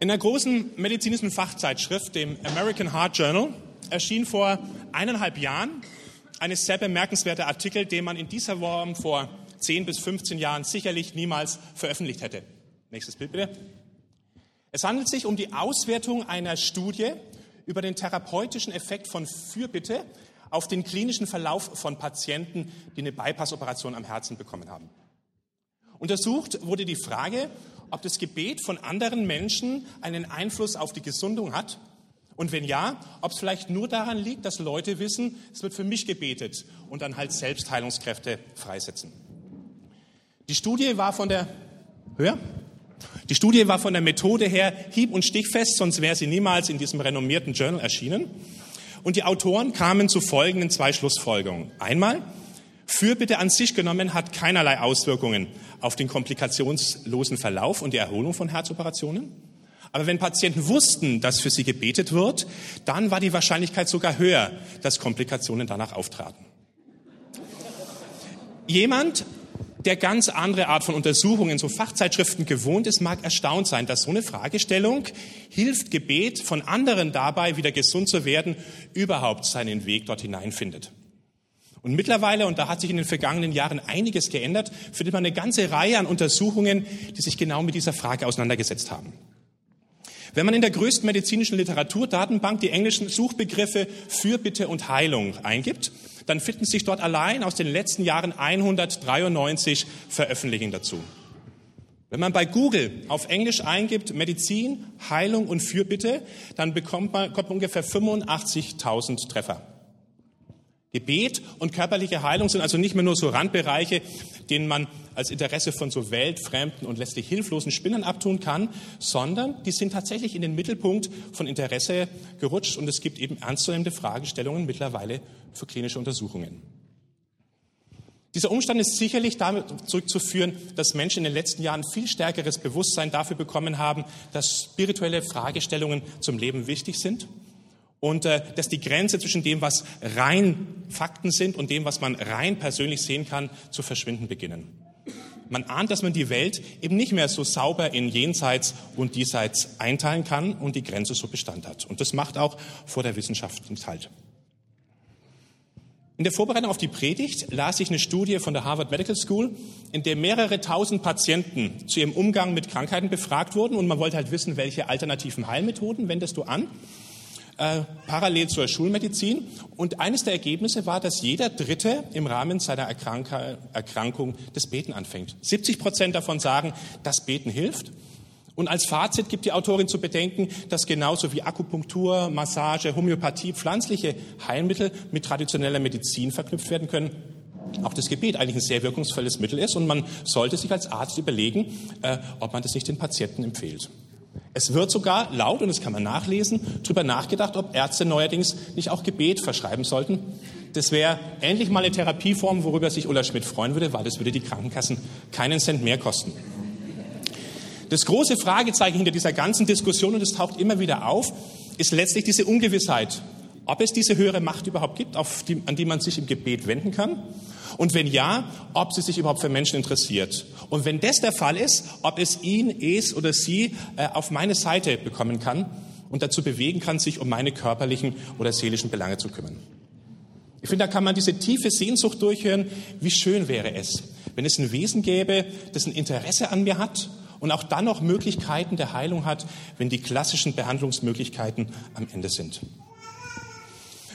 In der großen medizinischen Fachzeitschrift, dem American Heart Journal, erschien vor eineinhalb Jahren ein sehr bemerkenswerter Artikel, den man in dieser Form vor 10 bis 15 Jahren sicherlich niemals veröffentlicht hätte. Nächstes Bild bitte. Es handelt sich um die Auswertung einer Studie über den therapeutischen Effekt von Fürbitte auf den klinischen Verlauf von Patienten, die eine Bypass-Operation am Herzen bekommen haben. Untersucht wurde die Frage, ob das Gebet von anderen Menschen einen Einfluss auf die Gesundung hat und wenn ja, ob es vielleicht nur daran liegt, dass Leute wissen, es wird für mich gebetet und dann halt Selbstheilungskräfte freisetzen. Die Studie war von der Höher? Die Studie war von der Methode her hieb- und stichfest, sonst wäre sie niemals in diesem renommierten Journal erschienen. Und die Autoren kamen zu folgenden zwei Schlussfolgerungen. Einmal, Fürbitte an sich genommen hat keinerlei Auswirkungen auf den komplikationslosen Verlauf und die Erholung von Herzoperationen. Aber wenn Patienten wussten, dass für sie gebetet wird, dann war die Wahrscheinlichkeit sogar höher, dass Komplikationen danach auftraten. Jemand, der ganz andere Art von Untersuchungen in so Fachzeitschriften gewohnt ist, mag erstaunt sein, dass so eine Fragestellung, hilft Gebet von anderen dabei, wieder gesund zu werden, überhaupt seinen Weg dort hineinfindet. Und mittlerweile, und da hat sich in den vergangenen Jahren einiges geändert, findet man eine ganze Reihe an Untersuchungen, die sich genau mit dieser Frage auseinandergesetzt haben. Wenn man in der größten medizinischen Literaturdatenbank die englischen Suchbegriffe Fürbitte und Heilung eingibt, dann finden sich dort allein aus den letzten Jahren 193 Veröffentlichungen dazu. Wenn man bei Google auf Englisch eingibt Medizin, Heilung und Fürbitte, dann bekommt man, kommt man ungefähr 85.000 Treffer. Gebet und körperliche Heilung sind also nicht mehr nur so Randbereiche, denen man als Interesse von so weltfremden und letztlich hilflosen Spinnern abtun kann, sondern die sind tatsächlich in den Mittelpunkt von Interesse gerutscht und es gibt eben ernstzunehmende Fragestellungen mittlerweile für klinische Untersuchungen. Dieser Umstand ist sicherlich damit zurückzuführen, dass Menschen in den letzten Jahren viel stärkeres Bewusstsein dafür bekommen haben, dass spirituelle Fragestellungen zum Leben wichtig sind und äh, dass die Grenze zwischen dem, was rein Fakten sind und dem, was man rein persönlich sehen kann, zu verschwinden beginnen. Man ahnt, dass man die Welt eben nicht mehr so sauber in Jenseits und Diesseits einteilen kann und die Grenze so Bestand hat. Und das macht auch vor der Wissenschaft nicht halt. In der Vorbereitung auf die Predigt las ich eine Studie von der Harvard Medical School, in der mehrere tausend Patienten zu ihrem Umgang mit Krankheiten befragt wurden und man wollte halt wissen, welche alternativen Heilmethoden wendest du an äh, parallel zur Schulmedizin. Und eines der Ergebnisse war, dass jeder Dritte im Rahmen seiner Erkrank Erkrankung das Beten anfängt. 70 Prozent davon sagen, das Beten hilft. Und als Fazit gibt die Autorin zu bedenken, dass genauso wie Akupunktur, Massage, Homöopathie, pflanzliche Heilmittel mit traditioneller Medizin verknüpft werden können, auch das Gebet eigentlich ein sehr wirkungsvolles Mittel ist und man sollte sich als Arzt überlegen, äh, ob man das nicht den Patienten empfiehlt. Es wird sogar laut, und das kann man nachlesen, darüber nachgedacht, ob Ärzte neuerdings nicht auch Gebet verschreiben sollten. Das wäre endlich mal eine Therapieform, worüber sich Ulla Schmidt freuen würde, weil das würde die Krankenkassen keinen Cent mehr kosten. Das große Fragezeichen hinter dieser ganzen Diskussion, und es taucht immer wieder auf, ist letztlich diese Ungewissheit, ob es diese höhere Macht überhaupt gibt, die, an die man sich im Gebet wenden kann und wenn ja, ob sie sich überhaupt für Menschen interessiert. Und wenn das der Fall ist, ob es ihn, es oder sie äh, auf meine Seite bekommen kann und dazu bewegen kann, sich um meine körperlichen oder seelischen Belange zu kümmern. Ich finde, da kann man diese tiefe Sehnsucht durchhören, wie schön wäre es, wenn es ein Wesen gäbe, das ein Interesse an mir hat und auch dann noch Möglichkeiten der Heilung hat, wenn die klassischen Behandlungsmöglichkeiten am Ende sind.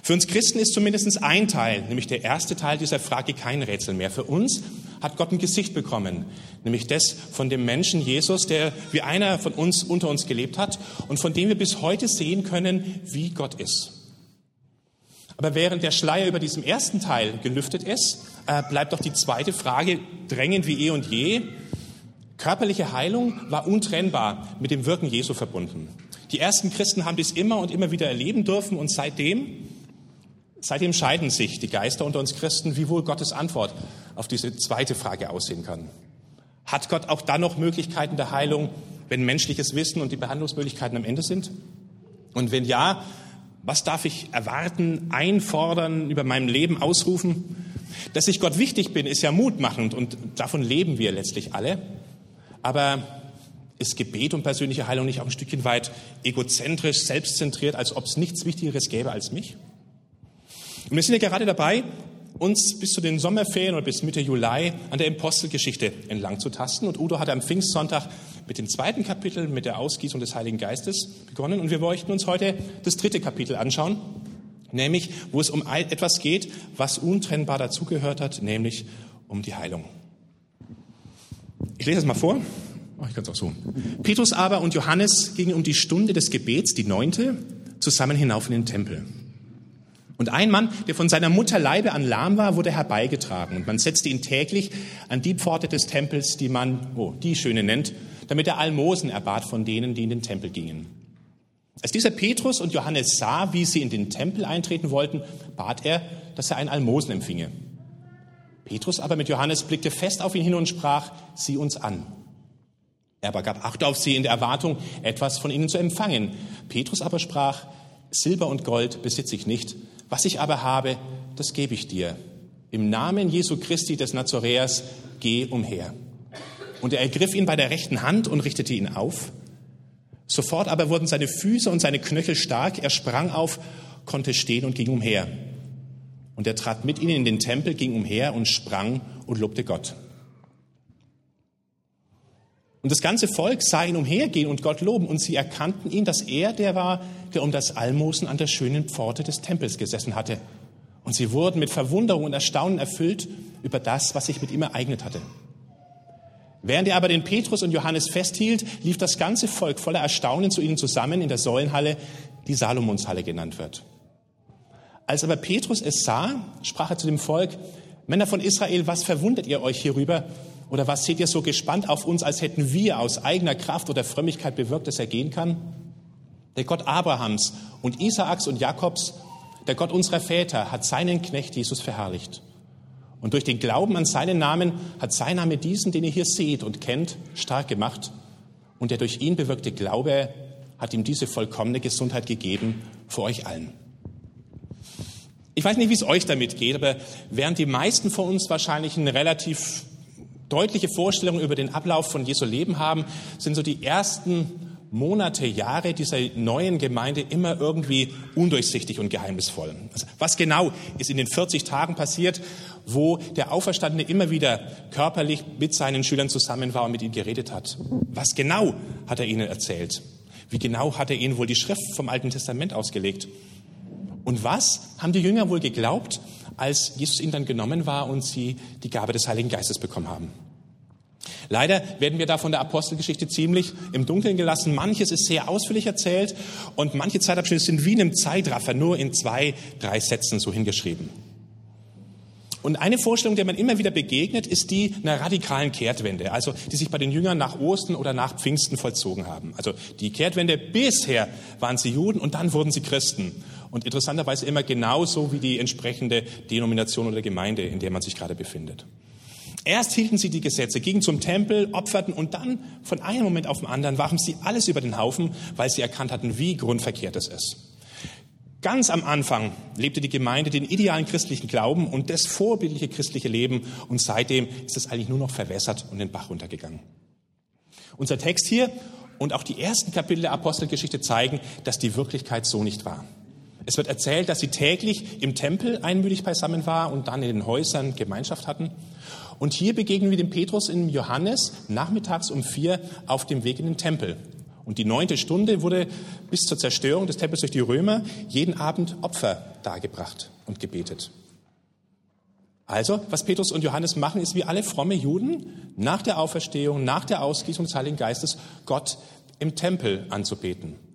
Für uns Christen ist zumindest ein Teil, nämlich der erste Teil dieser Frage, kein Rätsel mehr. Für uns hat Gott ein Gesicht bekommen, nämlich das von dem Menschen Jesus, der wie einer von uns unter uns gelebt hat und von dem wir bis heute sehen können, wie Gott ist. Aber während der Schleier über diesem ersten Teil gelüftet ist, äh, bleibt doch die zweite Frage drängend wie eh und je. Körperliche Heilung war untrennbar mit dem Wirken Jesu verbunden. Die ersten Christen haben dies immer und immer wieder erleben dürfen und seitdem Seitdem scheiden sich die Geister unter uns Christen, wie wohl Gottes Antwort auf diese zweite Frage aussehen kann. Hat Gott auch dann noch Möglichkeiten der Heilung, wenn menschliches Wissen und die Behandlungsmöglichkeiten am Ende sind? Und wenn ja, was darf ich erwarten, einfordern, über meinem Leben ausrufen? Dass ich Gott wichtig bin, ist ja mutmachend und davon leben wir letztlich alle. Aber Ist Gebet und persönliche Heilung nicht auch ein Stückchen weit egozentrisch, selbstzentriert, als ob es nichts Wichtigeres gäbe als mich? Und wir sind ja gerade dabei, uns bis zu den Sommerferien oder bis Mitte Juli an der Apostelgeschichte entlang zu tasten. Und Udo hat am Pfingstsonntag mit dem zweiten Kapitel, mit der Ausgießung des Heiligen Geistes begonnen. Und wir möchten uns heute das dritte Kapitel anschauen, nämlich wo es um etwas geht, was untrennbar dazugehört hat, nämlich um die Heilung. Ich lese es mal vor. Oh, ich kann es auch so. Petrus aber und Johannes gingen um die Stunde des Gebets, die neunte, zusammen hinauf in den Tempel. Und ein Mann, der von seiner Mutter Leibe an lahm war, wurde herbeigetragen. Und man setzte ihn täglich an die Pforte des Tempels, die man, oh, die Schöne nennt, damit er Almosen erbat von denen, die in den Tempel gingen. Als dieser Petrus und Johannes sah, wie sie in den Tempel eintreten wollten, bat er, dass er ein Almosen empfinge. Petrus aber mit Johannes blickte fest auf ihn hin und sprach, sieh uns an. Er aber gab Acht auf sie in der Erwartung, etwas von ihnen zu empfangen. Petrus aber sprach, Silber und Gold besitze ich nicht, was ich aber habe, das gebe ich dir. Im Namen Jesu Christi des Nazoräers geh umher. Und er ergriff ihn bei der rechten Hand und richtete ihn auf. Sofort aber wurden seine Füße und seine Knöchel stark. Er sprang auf, konnte stehen und ging umher. Und er trat mit ihnen in den Tempel, ging umher und sprang und lobte Gott. Und das ganze Volk sah ihn umhergehen und Gott loben. Und sie erkannten ihn, dass er der war, der um das Almosen an der schönen Pforte des Tempels gesessen hatte. Und sie wurden mit Verwunderung und Erstaunen erfüllt über das, was sich mit ihm ereignet hatte. Während er aber den Petrus und Johannes festhielt, lief das ganze Volk voller Erstaunen zu ihnen zusammen in der Säulenhalle, die Salomonshalle genannt wird. Als aber Petrus es sah, sprach er zu dem Volk, Männer von Israel, was verwundert ihr euch hierüber? Oder was seht ihr so gespannt auf uns, als hätten wir aus eigener Kraft oder Frömmigkeit bewirkt, dass er gehen kann? Der Gott Abrahams und Isaaks und Jakobs, der Gott unserer Väter, hat seinen Knecht Jesus verherrlicht. Und durch den Glauben an seinen Namen hat sein Name diesen, den ihr hier seht und kennt, stark gemacht. Und der durch ihn bewirkte Glaube hat ihm diese vollkommene Gesundheit gegeben vor euch allen. Ich weiß nicht, wie es euch damit geht, aber während die meisten von uns wahrscheinlich ein relativ deutliche Vorstellungen über den Ablauf von Jesu Leben haben, sind so die ersten Monate, Jahre dieser neuen Gemeinde immer irgendwie undurchsichtig und geheimnisvoll. Also was genau ist in den 40 Tagen passiert, wo der Auferstandene immer wieder körperlich mit seinen Schülern zusammen war und mit ihnen geredet hat? Was genau hat er ihnen erzählt? Wie genau hat er ihnen wohl die Schrift vom Alten Testament ausgelegt? Und was haben die Jünger wohl geglaubt, als Jesus ihnen dann genommen war und sie die Gabe des Heiligen Geistes bekommen haben. Leider werden wir da von der Apostelgeschichte ziemlich im Dunkeln gelassen. Manches ist sehr ausführlich erzählt und manche Zeitabschnitte sind wie in einem Zeitraffer nur in zwei, drei Sätzen so hingeschrieben. Und eine Vorstellung, der man immer wieder begegnet, ist die einer radikalen Kehrtwende, also die sich bei den Jüngern nach Ostern oder nach Pfingsten vollzogen haben. Also die Kehrtwende, bisher waren sie Juden und dann wurden sie Christen. Und interessanterweise immer genauso wie die entsprechende Denomination oder Gemeinde, in der man sich gerade befindet. Erst hielten sie die Gesetze, gingen zum Tempel, opferten und dann von einem Moment auf den anderen warfen sie alles über den Haufen, weil sie erkannt hatten, wie grundverkehrt es ist. Ganz am Anfang lebte die Gemeinde den idealen christlichen Glauben und das vorbildliche christliche Leben und seitdem ist es eigentlich nur noch verwässert und den Bach runtergegangen. Unser Text hier und auch die ersten Kapitel der Apostelgeschichte zeigen, dass die Wirklichkeit so nicht war. Es wird erzählt, dass sie täglich im Tempel einmütig beisammen war und dann in den Häusern Gemeinschaft hatten. Und hier begegnen wir dem Petrus in Johannes nachmittags um vier auf dem Weg in den Tempel. Und die neunte Stunde wurde bis zur Zerstörung des Tempels durch die Römer jeden Abend Opfer dargebracht und gebetet. Also, was Petrus und Johannes machen, ist wie alle fromme Juden nach der Auferstehung, nach der Ausgießung des Heiligen Geistes Gott im Tempel anzubeten.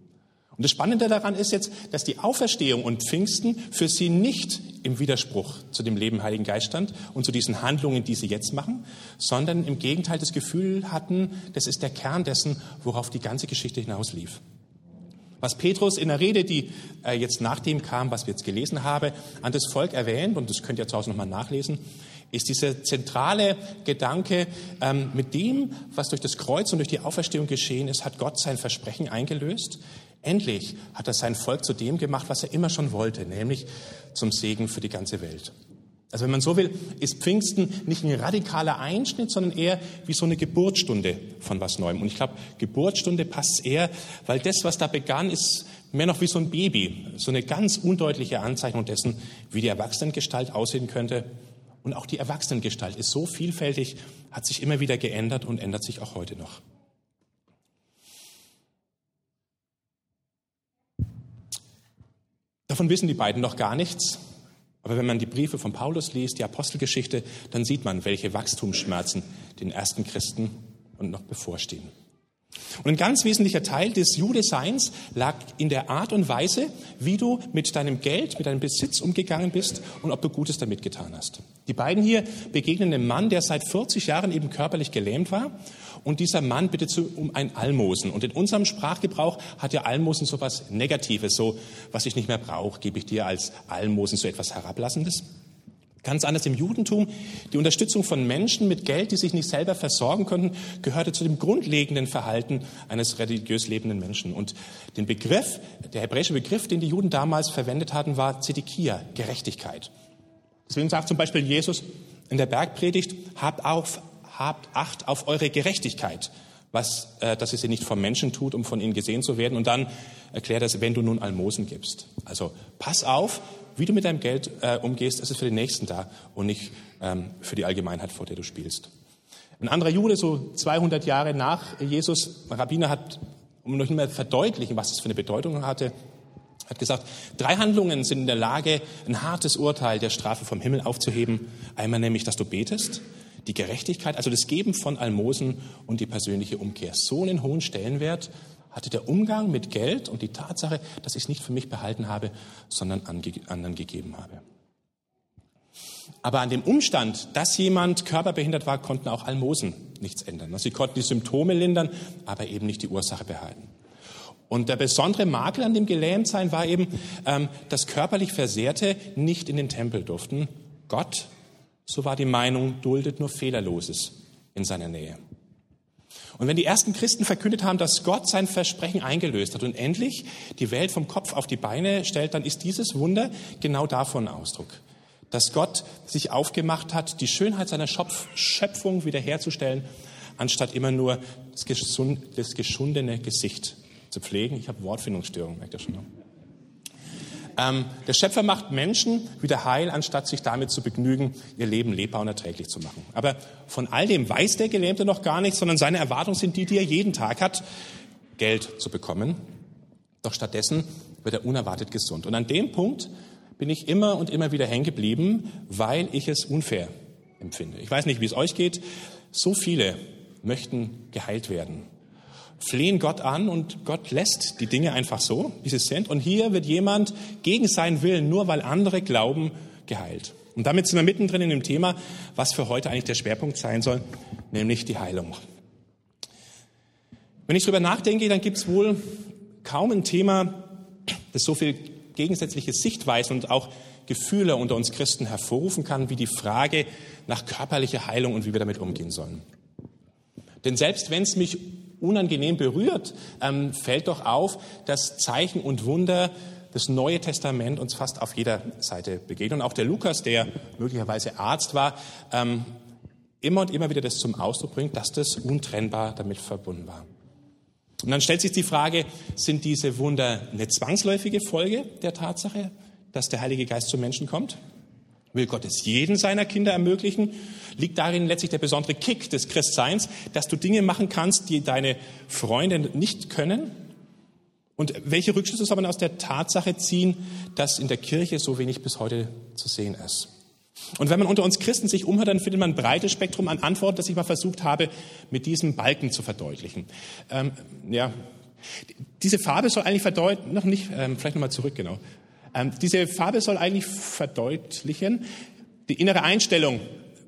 Und das Spannende daran ist jetzt, dass die Auferstehung und Pfingsten für sie nicht im Widerspruch zu dem Leben Heiligen Geist stand und zu diesen Handlungen, die sie jetzt machen, sondern im Gegenteil das Gefühl hatten, das ist der Kern dessen, worauf die ganze Geschichte hinauslief. Was Petrus in der Rede, die äh, jetzt nach dem kam, was wir jetzt gelesen haben, an das Volk erwähnt, und das könnt ihr zu Hause nochmal nachlesen, ist dieser zentrale Gedanke, ähm, mit dem, was durch das Kreuz und durch die Auferstehung geschehen ist, hat Gott sein Versprechen eingelöst. Endlich hat er sein Volk zu dem gemacht, was er immer schon wollte, nämlich zum Segen für die ganze Welt. Also wenn man so will, ist Pfingsten nicht ein radikaler Einschnitt, sondern eher wie so eine Geburtsstunde von was Neuem. Und ich glaube, Geburtsstunde passt eher, weil das, was da begann, ist mehr noch wie so ein Baby, so eine ganz undeutliche Anzeichnung dessen, wie die Erwachsenengestalt aussehen könnte. Und auch die Erwachsenengestalt ist so vielfältig, hat sich immer wieder geändert und ändert sich auch heute noch. Davon wissen die beiden noch gar nichts. Aber wenn man die Briefe von Paulus liest, die Apostelgeschichte, dann sieht man, welche Wachstumsschmerzen den ersten Christen und noch bevorstehen. Und ein ganz wesentlicher Teil des Judeseins lag in der Art und Weise, wie du mit deinem Geld, mit deinem Besitz umgegangen bist und ob du Gutes damit getan hast. Die beiden hier begegnen einem Mann, der seit 40 Jahren eben körperlich gelähmt war. Und dieser Mann bittet um ein Almosen. Und in unserem Sprachgebrauch hat ja Almosen so was Negatives, so was ich nicht mehr brauche, gebe ich dir als Almosen so etwas Herablassendes. Ganz anders im Judentum. Die Unterstützung von Menschen mit Geld, die sich nicht selber versorgen konnten, gehörte zu dem grundlegenden Verhalten eines religiös lebenden Menschen. Und den Begriff, der hebräische Begriff, den die Juden damals verwendet hatten, war Zedekia, Gerechtigkeit. Deswegen sagt zum Beispiel Jesus in der Bergpredigt, habt, auf, habt Acht auf eure Gerechtigkeit, was, äh, dass ihr sie nicht vom Menschen tut, um von ihnen gesehen zu werden. Und dann erklärt er es, wenn du nun Almosen gibst. Also pass auf, wie du mit deinem Geld äh, umgehst, es ist für den Nächsten da und nicht ähm, für die Allgemeinheit, vor der du spielst. Ein anderer Jude, so 200 Jahre nach Jesus, Rabbiner hat, um noch mehr verdeutlichen, was das für eine Bedeutung hatte, hat gesagt, drei Handlungen sind in der Lage, ein hartes Urteil der Strafe vom Himmel aufzuheben. Einmal nämlich, dass du betest, die Gerechtigkeit, also das Geben von Almosen und die persönliche Umkehr. So einen hohen Stellenwert hatte der Umgang mit Geld und die Tatsache, dass ich es nicht für mich behalten habe, sondern anderen gegeben habe. Aber an dem Umstand, dass jemand körperbehindert war, konnten auch Almosen nichts ändern. Sie konnten die Symptome lindern, aber eben nicht die Ursache behalten. Und der besondere Makel an dem Gelähmtsein war eben, ähm, dass körperlich Versehrte nicht in den Tempel durften. Gott, so war die Meinung, duldet nur Fehlerloses in seiner Nähe. Und wenn die ersten Christen verkündet haben, dass Gott sein Versprechen eingelöst hat und endlich die Welt vom Kopf auf die Beine stellt, dann ist dieses Wunder genau davon Ausdruck. Dass Gott sich aufgemacht hat, die Schönheit seiner Schöpfung wiederherzustellen, anstatt immer nur das geschundene Gesicht zu pflegen. Ich habe Wortfindungsstörungen, merkt ihr schon. Ne? Ähm, der Schöpfer macht Menschen wieder heil, anstatt sich damit zu begnügen, ihr Leben lebbar und erträglich zu machen. Aber von all dem weiß der Gelähmte noch gar nichts, sondern seine Erwartungen sind die, die er jeden Tag hat, Geld zu bekommen. Doch stattdessen wird er unerwartet gesund. Und an dem Punkt bin ich immer und immer wieder hängen geblieben, weil ich es unfair empfinde. Ich weiß nicht, wie es euch geht. So viele möchten geheilt werden flehen Gott an und Gott lässt die Dinge einfach so, wie sie sind. Und hier wird jemand gegen seinen Willen, nur weil andere glauben, geheilt. Und damit sind wir mittendrin in dem Thema, was für heute eigentlich der Schwerpunkt sein soll, nämlich die Heilung. Wenn ich darüber nachdenke, dann gibt es wohl kaum ein Thema, das so viel gegensätzliche Sichtweisen und auch Gefühle unter uns Christen hervorrufen kann, wie die Frage nach körperlicher Heilung und wie wir damit umgehen sollen. Denn selbst wenn es mich unangenehm berührt, ähm, fällt doch auf, dass Zeichen und Wunder das Neue Testament uns fast auf jeder Seite begegnen. Und auch der Lukas, der möglicherweise Arzt war, ähm, immer und immer wieder das zum Ausdruck bringt, dass das untrennbar damit verbunden war. Und dann stellt sich die Frage, sind diese Wunder eine zwangsläufige Folge der Tatsache, dass der Heilige Geist zum Menschen kommt? Will Gott es jeden seiner Kinder ermöglichen? Liegt darin letztlich der besondere Kick des Christseins, dass du Dinge machen kannst, die deine Freunde nicht können? Und welche Rückschlüsse soll man aus der Tatsache ziehen, dass in der Kirche so wenig bis heute zu sehen ist? Und wenn man unter uns Christen sich umhört, dann findet man ein breites Spektrum an Antworten, das ich mal versucht habe, mit diesem Balken zu verdeutlichen. Ähm, ja, diese Farbe soll eigentlich verdeutlichen, noch nicht, ähm, vielleicht nochmal zurück, genau. Ähm, diese Farbe soll eigentlich verdeutlichen die innere Einstellung,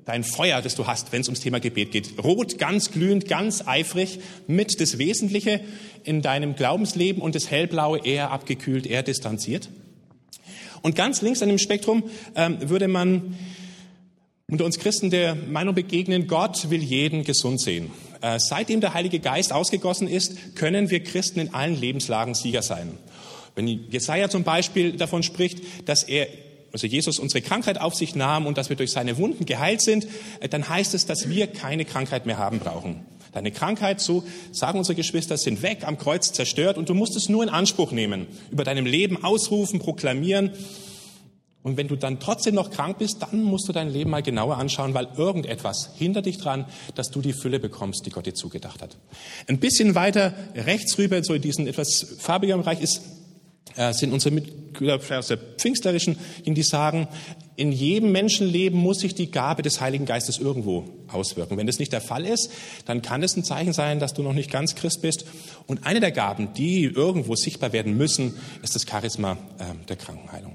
dein Feuer, das du hast, wenn es ums Thema Gebet geht. Rot, ganz glühend, ganz eifrig, mit das Wesentliche in deinem Glaubensleben und das Hellblaue eher abgekühlt, eher distanziert. Und ganz links an dem Spektrum ähm, würde man unter uns Christen der Meinung begegnen, Gott will jeden gesund sehen. Äh, seitdem der Heilige Geist ausgegossen ist, können wir Christen in allen Lebenslagen Sieger sein. Wenn Jesaja zum Beispiel davon spricht, dass er also Jesus unsere Krankheit auf sich nahm und dass wir durch seine Wunden geheilt sind, äh, dann heißt es, dass wir keine Krankheit mehr haben brauchen. Deine Krankheit, so sagen unsere Geschwister, sind weg, am Kreuz zerstört und du musst es nur in Anspruch nehmen, über deinem Leben ausrufen, proklamieren. Und wenn du dann trotzdem noch krank bist, dann musst du dein Leben mal genauer anschauen, weil irgendetwas hindert dich dran, dass du die Fülle bekommst, die Gott dir zugedacht hat. Ein bisschen weiter rechts rüber, so in diesem etwas farbigeren Bereich, ist äh, sind unsere Mitglieder aus der Pfingstlerischen, die sagen, in jedem Menschenleben muss sich die Gabe des Heiligen Geistes irgendwo auswirken. Wenn das nicht der Fall ist, dann kann es ein Zeichen sein, dass du noch nicht ganz Christ bist. Und eine der Gaben, die irgendwo sichtbar werden müssen, ist das Charisma äh, der Krankenheilung.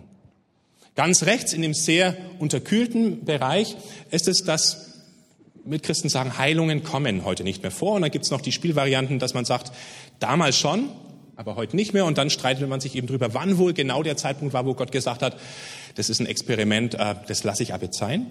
Ganz rechts in dem sehr unterkühlten Bereich ist es, dass Mitchristen sagen, Heilungen kommen heute nicht mehr vor. Und dann gibt es noch die Spielvarianten, dass man sagt, damals schon, aber heute nicht mehr. Und dann streitet man sich eben drüber, wann wohl genau der Zeitpunkt war, wo Gott gesagt hat, das ist ein Experiment, äh, das lasse ich ab jetzt sein.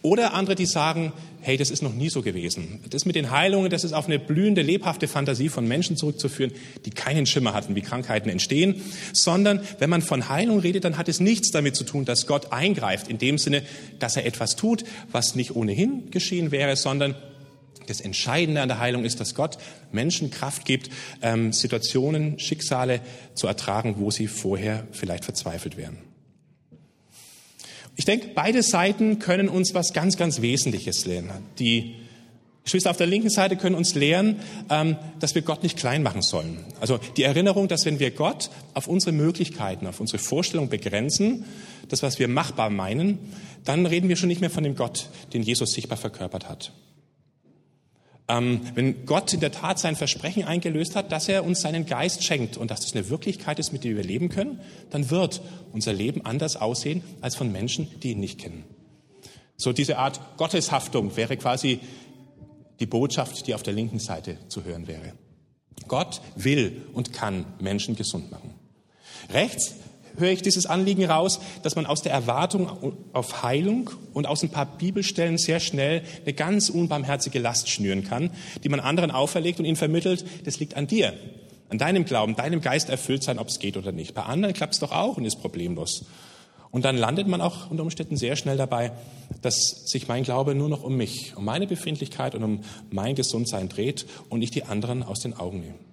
Oder andere, die sagen, hey, das ist noch nie so gewesen. Das mit den Heilungen, das ist auf eine blühende, lebhafte Fantasie von Menschen zurückzuführen, die keinen Schimmer hatten, wie Krankheiten entstehen, sondern wenn man von Heilung redet, dann hat es nichts damit zu tun, dass Gott eingreift, in dem Sinne, dass er etwas tut, was nicht ohnehin geschehen wäre, sondern das Entscheidende an der Heilung ist, dass Gott Menschen Kraft gibt, ähm, Situationen, Schicksale zu ertragen, wo sie vorher vielleicht verzweifelt wären. Ich denke, beide Seiten können uns was ganz, ganz Wesentliches lernen. Die Geschwister auf der linken Seite können uns lernen, ähm, dass wir Gott nicht klein machen sollen. Also die Erinnerung, dass wenn wir Gott auf unsere Möglichkeiten, auf unsere Vorstellung begrenzen, das, was wir machbar meinen, dann reden wir schon nicht mehr von dem Gott, den Jesus sichtbar verkörpert hat. Ähm, wenn Gott in der Tat sein Versprechen eingelöst hat, dass er uns seinen Geist schenkt und dass das eine Wirklichkeit ist, mit der wir leben können, dann wird unser Leben anders aussehen als von Menschen, die ihn nicht kennen. So diese Art Gotteshaftung wäre quasi die Botschaft, die auf der linken Seite zu hören wäre. Gott will und kann Menschen gesund machen. Rechts höre ich dieses Anliegen raus, dass man aus der Erwartung auf Heilung und aus ein paar Bibelstellen sehr schnell eine ganz unbarmherzige Last schnüren kann, die man anderen auferlegt und ihnen vermittelt, das liegt an dir, an deinem Glauben, deinem Geist erfüllt sein, ob es geht oder nicht. Bei anderen klappt es doch auch und ist problemlos. Und dann landet man auch unter Umständen sehr schnell dabei, dass sich mein Glaube nur noch um mich, um meine Befindlichkeit und um mein Gesundsein dreht und ich die anderen aus den Augen nehme.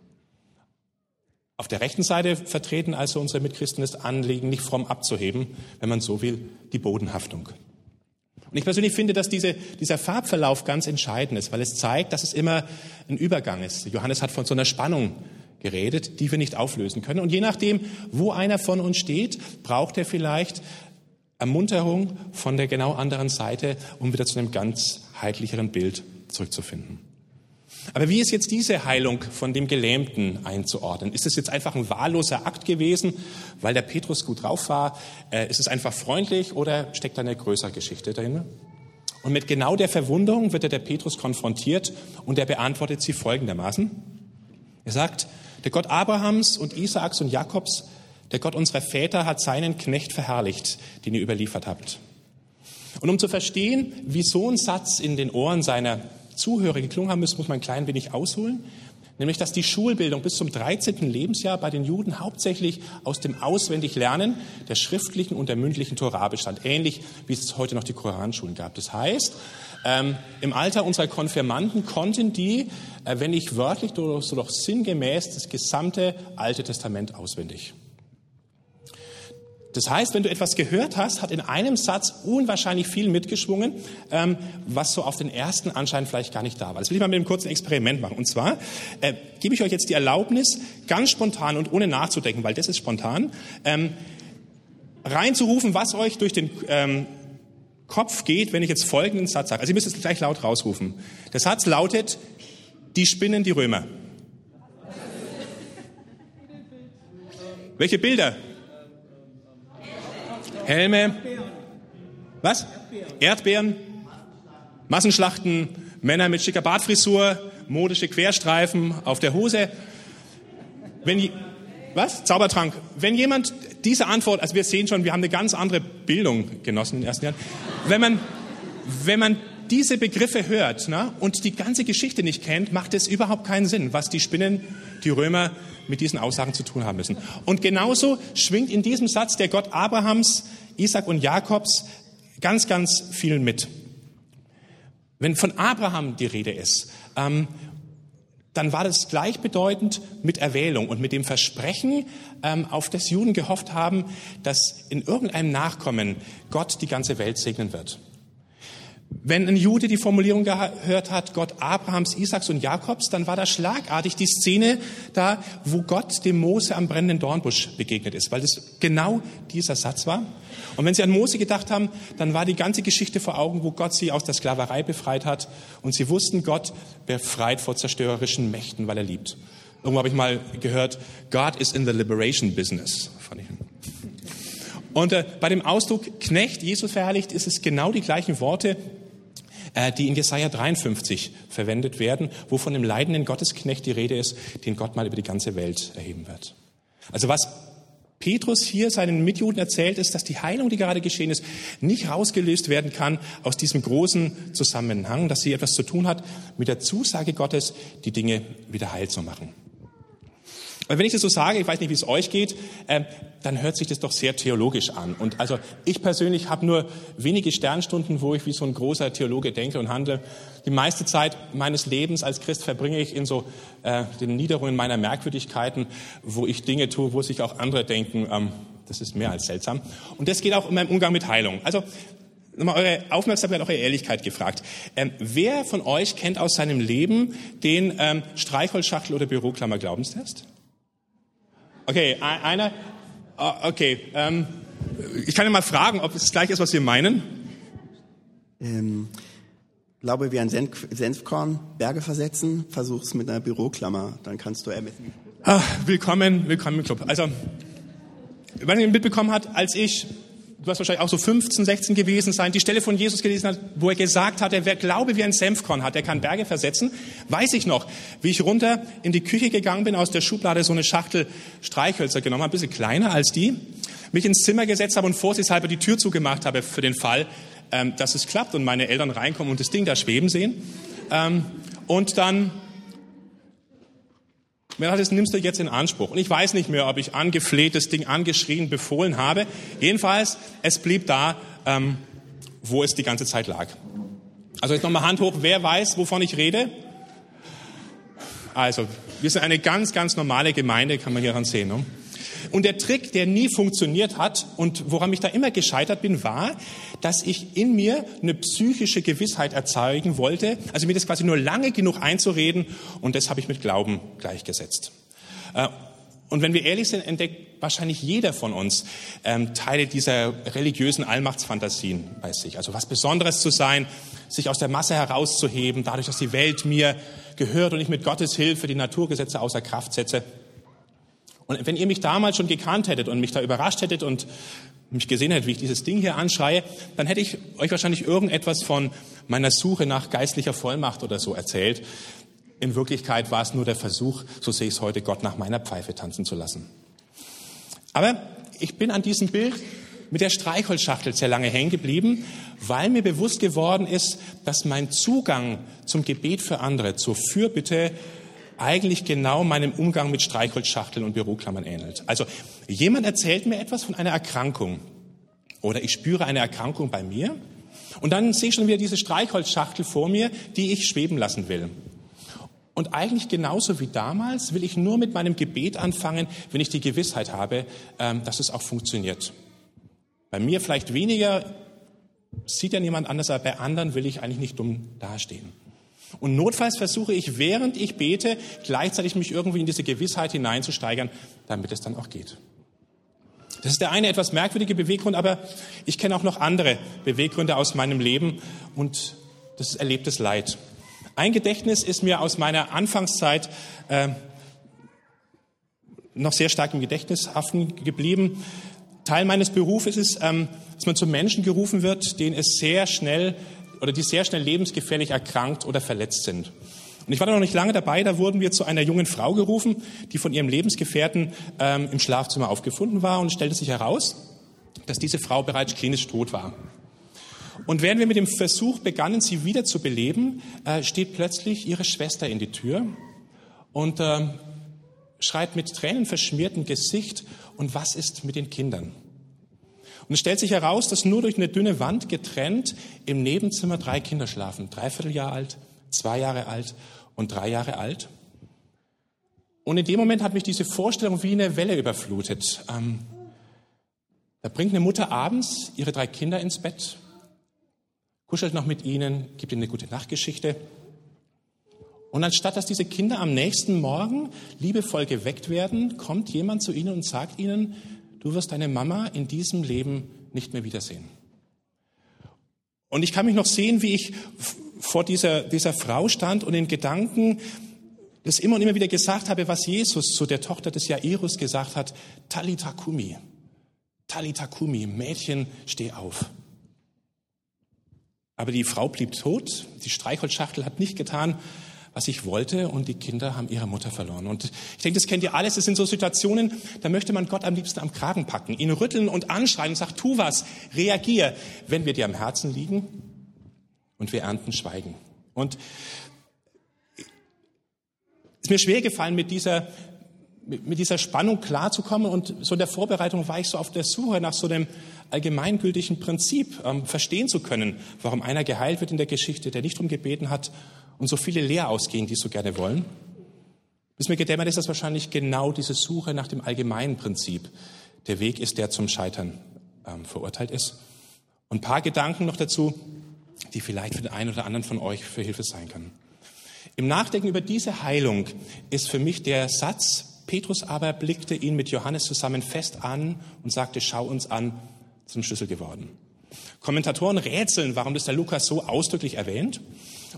Auf der rechten Seite vertreten also unsere Mitchristen das Anliegen, nicht fromm abzuheben, wenn man so will, die Bodenhaftung. Und ich persönlich finde, dass diese, dieser Farbverlauf ganz entscheidend ist, weil es zeigt, dass es immer ein Übergang ist. Johannes hat von so einer Spannung geredet, die wir nicht auflösen können. Und je nachdem, wo einer von uns steht, braucht er vielleicht Ermunterung von der genau anderen Seite, um wieder zu einem ganz heitlicheren Bild zurückzufinden. Aber wie ist jetzt diese Heilung von dem Gelähmten einzuordnen? Ist es jetzt einfach ein wahlloser Akt gewesen, weil der Petrus gut drauf war? Äh, ist es einfach freundlich oder steckt da eine größere Geschichte dahinter? Und mit genau der Verwunderung wird der Petrus konfrontiert und er beantwortet sie folgendermaßen. Er sagt, der Gott Abrahams und Isaaks und Jakobs, der Gott unserer Väter hat seinen Knecht verherrlicht, den ihr überliefert habt. Und um zu verstehen, wie so ein Satz in den Ohren seiner Zuhörer geklungen haben müssen, muss man ein klein wenig ausholen. Nämlich, dass die Schulbildung bis zum 13. Lebensjahr bei den Juden hauptsächlich aus dem Auswendiglernen der schriftlichen und der mündlichen Torah bestand. Ähnlich wie es heute noch die Koranschulen gab. Das heißt, ähm, im Alter unserer Konfirmanden konnten die, äh, wenn nicht wörtlich, so doch sinngemäß das gesamte Alte Testament auswendig. Das heißt, wenn du etwas gehört hast, hat in einem Satz unwahrscheinlich viel mitgeschwungen, ähm, was so auf den ersten Anschein vielleicht gar nicht da war. Das will ich mal mit einem kurzen Experiment machen. Und zwar äh, gebe ich euch jetzt die Erlaubnis, ganz spontan und ohne nachzudenken, weil das ist spontan, ähm, reinzurufen, was euch durch den ähm, Kopf geht, wenn ich jetzt folgenden Satz sage. Also ihr müsst es gleich laut rausrufen. Der Satz lautet, die spinnen die Römer. Welche Bilder? Helme. Was? Erdbeeren. Massenschlachten. Männer mit schicker Bartfrisur. Modische Querstreifen auf der Hose. Wenn, was? Zaubertrank. Wenn jemand diese Antwort, also wir sehen schon, wir haben eine ganz andere Bildung genossen in den ersten Jahren. Wenn man, wenn man diese Begriffe hört ne, und die ganze Geschichte nicht kennt, macht es überhaupt keinen Sinn, was die Spinnen, die Römer mit diesen Aussagen zu tun haben müssen. Und genauso schwingt in diesem Satz der Gott Abrahams, Isaac und Jakobs ganz, ganz viel mit. Wenn von Abraham die Rede ist, ähm, dann war das gleichbedeutend mit Erwählung und mit dem Versprechen, ähm, auf das Juden gehofft haben, dass in irgendeinem Nachkommen Gott die ganze Welt segnen wird. Wenn ein Jude die Formulierung gehört hat, Gott Abrahams, Isaaks und Jakobs, dann war da schlagartig die Szene da, wo Gott dem Mose am brennenden Dornbusch begegnet ist, weil das genau dieser Satz war. Und wenn Sie an Mose gedacht haben, dann war die ganze Geschichte vor Augen, wo Gott sie aus der Sklaverei befreit hat. Und Sie wussten, Gott befreit vor zerstörerischen Mächten, weil er liebt. Irgendwo habe ich mal gehört, God is in the liberation business. Fand ich. Und äh, bei dem Ausdruck Knecht, Jesus verherrlicht, ist es genau die gleichen Worte, die in Jesaja 53 verwendet werden, wo von dem leidenden Gottesknecht die Rede ist, den Gott mal über die ganze Welt erheben wird. Also was Petrus hier seinen Mitjuden erzählt, ist, dass die Heilung, die gerade geschehen ist, nicht rausgelöst werden kann aus diesem großen Zusammenhang, dass sie etwas zu tun hat mit der Zusage Gottes, die Dinge wieder heil zu machen. Und wenn ich das so sage, ich weiß nicht, wie es euch geht, äh, dann hört sich das doch sehr theologisch an. Und also ich persönlich habe nur wenige Sternstunden, wo ich wie so ein großer Theologe denke und handle. Die meiste Zeit meines Lebens als Christ verbringe ich in so äh, den Niederungen meiner Merkwürdigkeiten, wo ich Dinge tue, wo sich auch andere denken, ähm, das ist mehr als seltsam. Und das geht auch in meinem Umgang mit Heilung. Also nochmal eure Aufmerksamkeit, eure Ehrlichkeit gefragt. Ähm, wer von euch kennt aus seinem Leben den ähm, Streichholzschachtel oder Büroklammer Glaubenstest? Okay, einer. Ah, okay, ähm, ich kann ja mal fragen, ob es das gleiche ist, was Sie meinen. Ähm, glaube, wie ein Senf Senfkorn Berge versetzen, versuch's mit einer Büroklammer, dann kannst du ermessen. Ah, willkommen, willkommen im Club. Also, wenn ihr mitbekommen hat, als ich du hast wahrscheinlich auch so 15, 16 gewesen sein, die Stelle von Jesus gelesen hat, wo er gesagt hat, wer Glaube wie ein Senfkorn hat, der kann Berge versetzen, weiß ich noch, wie ich runter in die Küche gegangen bin, aus der Schublade so eine Schachtel Streichhölzer genommen habe, ein bisschen kleiner als die, mich ins Zimmer gesetzt habe und vorsichtshalber die Tür zugemacht habe für den Fall, ähm, dass es klappt und meine Eltern reinkommen und das Ding da schweben sehen. Ähm, und dann mir hat, das nimmst du jetzt in Anspruch. Und ich weiß nicht mehr, ob ich angefleht, das Ding angeschrien, befohlen habe. Jedenfalls, es blieb da, ähm, wo es die ganze Zeit lag. Also jetzt nochmal Hand hoch. Wer weiß, wovon ich rede? Also, wir sind eine ganz, ganz normale Gemeinde, kann man hier dran sehen. Ne? Und der Trick, der nie funktioniert hat und woran ich da immer gescheitert bin, war, dass ich in mir eine psychische Gewissheit erzeugen wollte, also mir das quasi nur lange genug einzureden und das habe ich mit Glauben gleichgesetzt. Äh, und wenn wir ehrlich sind, entdeckt wahrscheinlich jeder von uns ähm, Teile dieser religiösen Allmachtsfantasien bei sich. Also was Besonderes zu sein, sich aus der Masse herauszuheben, dadurch, dass die Welt mir gehört und ich mit Gottes Hilfe die Naturgesetze außer Kraft setze. Und wenn ihr mich damals schon gekannt hättet und mich da überrascht hättet und mich gesehen hättet, wie ich dieses Ding hier anschreie, dann hätte ich euch wahrscheinlich irgendetwas von meiner Suche nach geistlicher Vollmacht oder so erzählt. In Wirklichkeit war es nur der Versuch, so sehe ich es heute, Gott nach meiner Pfeife tanzen zu lassen. Aber ich bin an diesem Bild mit der Streichholzschachtel sehr lange hängen geblieben, weil mir bewusst geworden ist, dass mein Zugang zum Gebet für andere, zur Fürbitte, eigentlich genau meinem Umgang mit Streichholzschachteln und Büroklammern ähnelt. Also jemand erzählt mir etwas von einer Erkrankung oder ich spüre eine Erkrankung bei mir und dann sehe ich schon wieder diese Streichholzschachtel vor mir, die ich schweben lassen will. Und eigentlich genauso wie damals will ich nur mit meinem Gebet anfangen, wenn ich die Gewissheit habe, ähm, dass es auch funktioniert. Bei mir vielleicht weniger, sieht ja niemand anders, aber bei anderen will ich eigentlich nicht dumm dastehen. Und notfalls versuche ich, während ich bete, gleichzeitig mich irgendwie in diese Gewissheit hineinzusteigern, damit es dann auch geht. Das ist der eine etwas merkwürdige Beweggrund, aber ich kenne auch noch andere Beweggründe aus meinem Leben und das ist erlebtes Leid. Ein Gedächtnis ist mir aus meiner Anfangszeit äh, noch sehr stark im Gedächtnis haften geblieben. Teil meines Berufes ist, ähm, dass man zu Menschen gerufen wird, denen es sehr schnell oder die sehr schnell lebensgefährlich erkrankt oder verletzt sind. Und ich war da noch nicht lange dabei, da wurden wir zu einer jungen Frau gerufen, die von ihrem Lebensgefährten ähm, im Schlafzimmer aufgefunden war und stellte sich heraus, dass diese Frau bereits klinisch tot war. Und während wir mit dem Versuch begannen, sie wieder zu beleben, äh, steht plötzlich ihre Schwester in die Tür und äh, schreit mit tränenverschmiertem Gesicht, und was ist mit den Kindern? Und es stellt sich heraus, dass nur durch eine dünne Wand getrennt im Nebenzimmer drei Kinder schlafen. Dreiviertel Jahr alt, zwei Jahre alt und drei Jahre alt. Und in dem Moment hat mich diese Vorstellung wie eine Welle überflutet. Ähm, da bringt eine Mutter abends ihre drei Kinder ins Bett, kuschelt noch mit ihnen, gibt ihnen eine gute Nachtgeschichte. Und anstatt dass diese Kinder am nächsten Morgen liebevoll geweckt werden, kommt jemand zu ihnen und sagt ihnen, du wirst deine Mama in diesem Leben nicht mehr wiedersehen. Und ich kann mich noch sehen, wie ich vor dieser, dieser Frau stand und in Gedanken das immer und immer wieder gesagt habe, was Jesus zu der Tochter des Jairus gesagt hat, Talita Kumi. Talita Kumi, Mädchen, steh auf. Aber die Frau blieb tot, die Streichholzschachtel hat nicht getan, was ich wollte und die Kinder haben ihre Mutter verloren. Und ich denke, das kennt ihr alles. Das sind so Situationen, da möchte man Gott am liebsten am Kragen packen, ihn rütteln und anschreien und sagen, tu was, reagier, wenn wir dir am Herzen liegen und wir ernten Schweigen. Und es ist mir schwer gefallen, mit dieser mit dieser Spannung klarzukommen. Und so in der Vorbereitung war ich so auf der Suche nach so einem allgemeingültigen Prinzip, ähm, verstehen zu können, warum einer geheilt wird in der Geschichte, der nicht darum gebeten hat und so viele leer ausgehen, die so gerne wollen. Bis mir gedämmert ist, dass wahrscheinlich genau diese Suche nach dem allgemeinen Prinzip der Weg ist, der zum Scheitern ähm, verurteilt ist. Und ein paar Gedanken noch dazu, die vielleicht für den einen oder anderen von euch für Hilfe sein können. Im Nachdenken über diese Heilung ist für mich der Satz, Petrus aber blickte ihn mit Johannes zusammen fest an und sagte, schau uns an, zum Schlüssel geworden. Kommentatoren rätseln, warum das der Lukas so ausdrücklich erwähnt.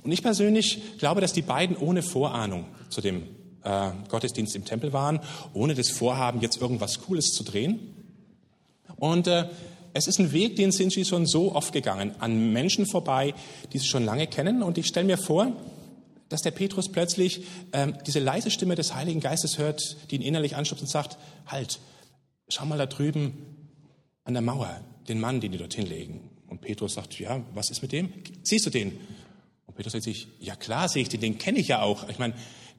Und ich persönlich glaube, dass die beiden ohne Vorahnung zu dem äh, Gottesdienst im Tempel waren, ohne das Vorhaben, jetzt irgendwas Cooles zu drehen. Und äh, es ist ein Weg, den sind sie schon so oft gegangen, an Menschen vorbei, die sie schon lange kennen. Und ich stelle mir vor, dass der Petrus plötzlich ähm, diese leise Stimme des Heiligen Geistes hört, die ihn innerlich anstupst und sagt, halt, schau mal da drüben an der Mauer, den Mann, den die dorthin legen. Und Petrus sagt, ja, was ist mit dem? Siehst du den? Und Petrus sagt sich, ja klar sehe ich den, den kenne ich ja auch. Ich meine,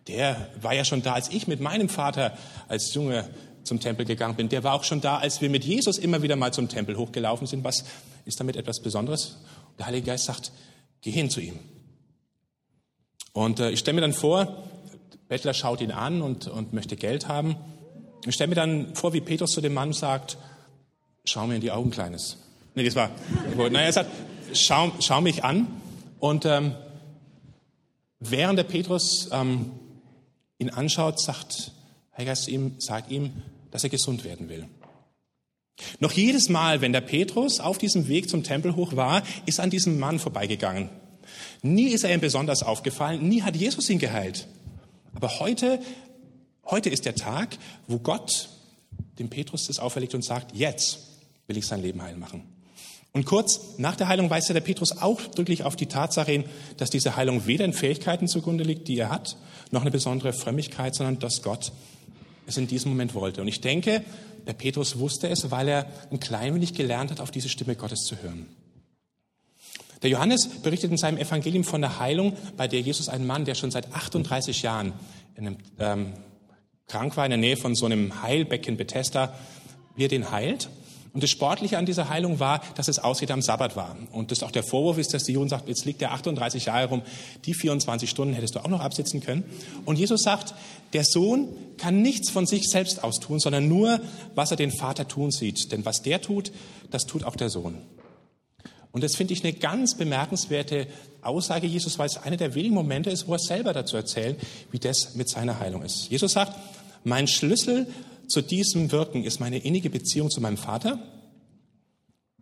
der war ja schon da, als ich mit meinem Vater als Junge zum Tempel gegangen bin. Der war auch schon da, als wir mit Jesus immer wieder mal zum Tempel hochgelaufen sind. Was ist damit etwas Besonderes? Der Heilige Geist sagt, geh hin zu ihm. Und äh, ich stelle mir dann vor, Bettler schaut ihn an und, und möchte Geld haben. Ich stelle mir dann vor, wie Petrus zu dem Mann sagt, schau mir in die Augen, Kleines. Nee, das war, naja, er sagt, schau, schau mich an. Und ähm, während der Petrus ähm, ihn anschaut, sagt Heiliger Geist ihm, sagt ihm, dass er gesund werden will. Noch jedes Mal, wenn der Petrus auf diesem Weg zum Tempel hoch war, ist an diesem Mann vorbeigegangen. Nie ist er ihm besonders aufgefallen, nie hat Jesus ihn geheilt. Aber heute, heute ist der Tag, wo Gott dem Petrus das auferlegt und sagt, jetzt will ich sein Leben heil machen. Und kurz nach der Heilung weist der Petrus auch wirklich auf die Tatsache hin, dass diese Heilung weder in Fähigkeiten zugrunde liegt, die er hat, noch eine besondere Frömmigkeit, sondern dass Gott es in diesem Moment wollte. Und ich denke, der Petrus wusste es, weil er ein klein wenig gelernt hat, auf diese Stimme Gottes zu hören. Der Johannes berichtet in seinem Evangelium von der Heilung, bei der Jesus einen Mann, der schon seit 38 Jahren einem, ähm, krank war, in der Nähe von so einem Heilbecken Bethesda, wie er den heilt. Und das Sportliche an dieser Heilung war, dass es ausgeht am Sabbat war. Und das auch der Vorwurf ist, dass die Juden sagt, jetzt liegt der 38 Jahre rum, die 24 Stunden hättest du auch noch absitzen können. Und Jesus sagt, der Sohn kann nichts von sich selbst aus tun, sondern nur, was er den Vater tun sieht. Denn was der tut, das tut auch der Sohn. Und das finde ich eine ganz bemerkenswerte Aussage Jesus, weil es einer der wenigen Momente ist, wo er selber dazu erzählt, wie das mit seiner Heilung ist. Jesus sagt, mein Schlüssel zu diesem Wirken ist meine innige Beziehung zu meinem Vater.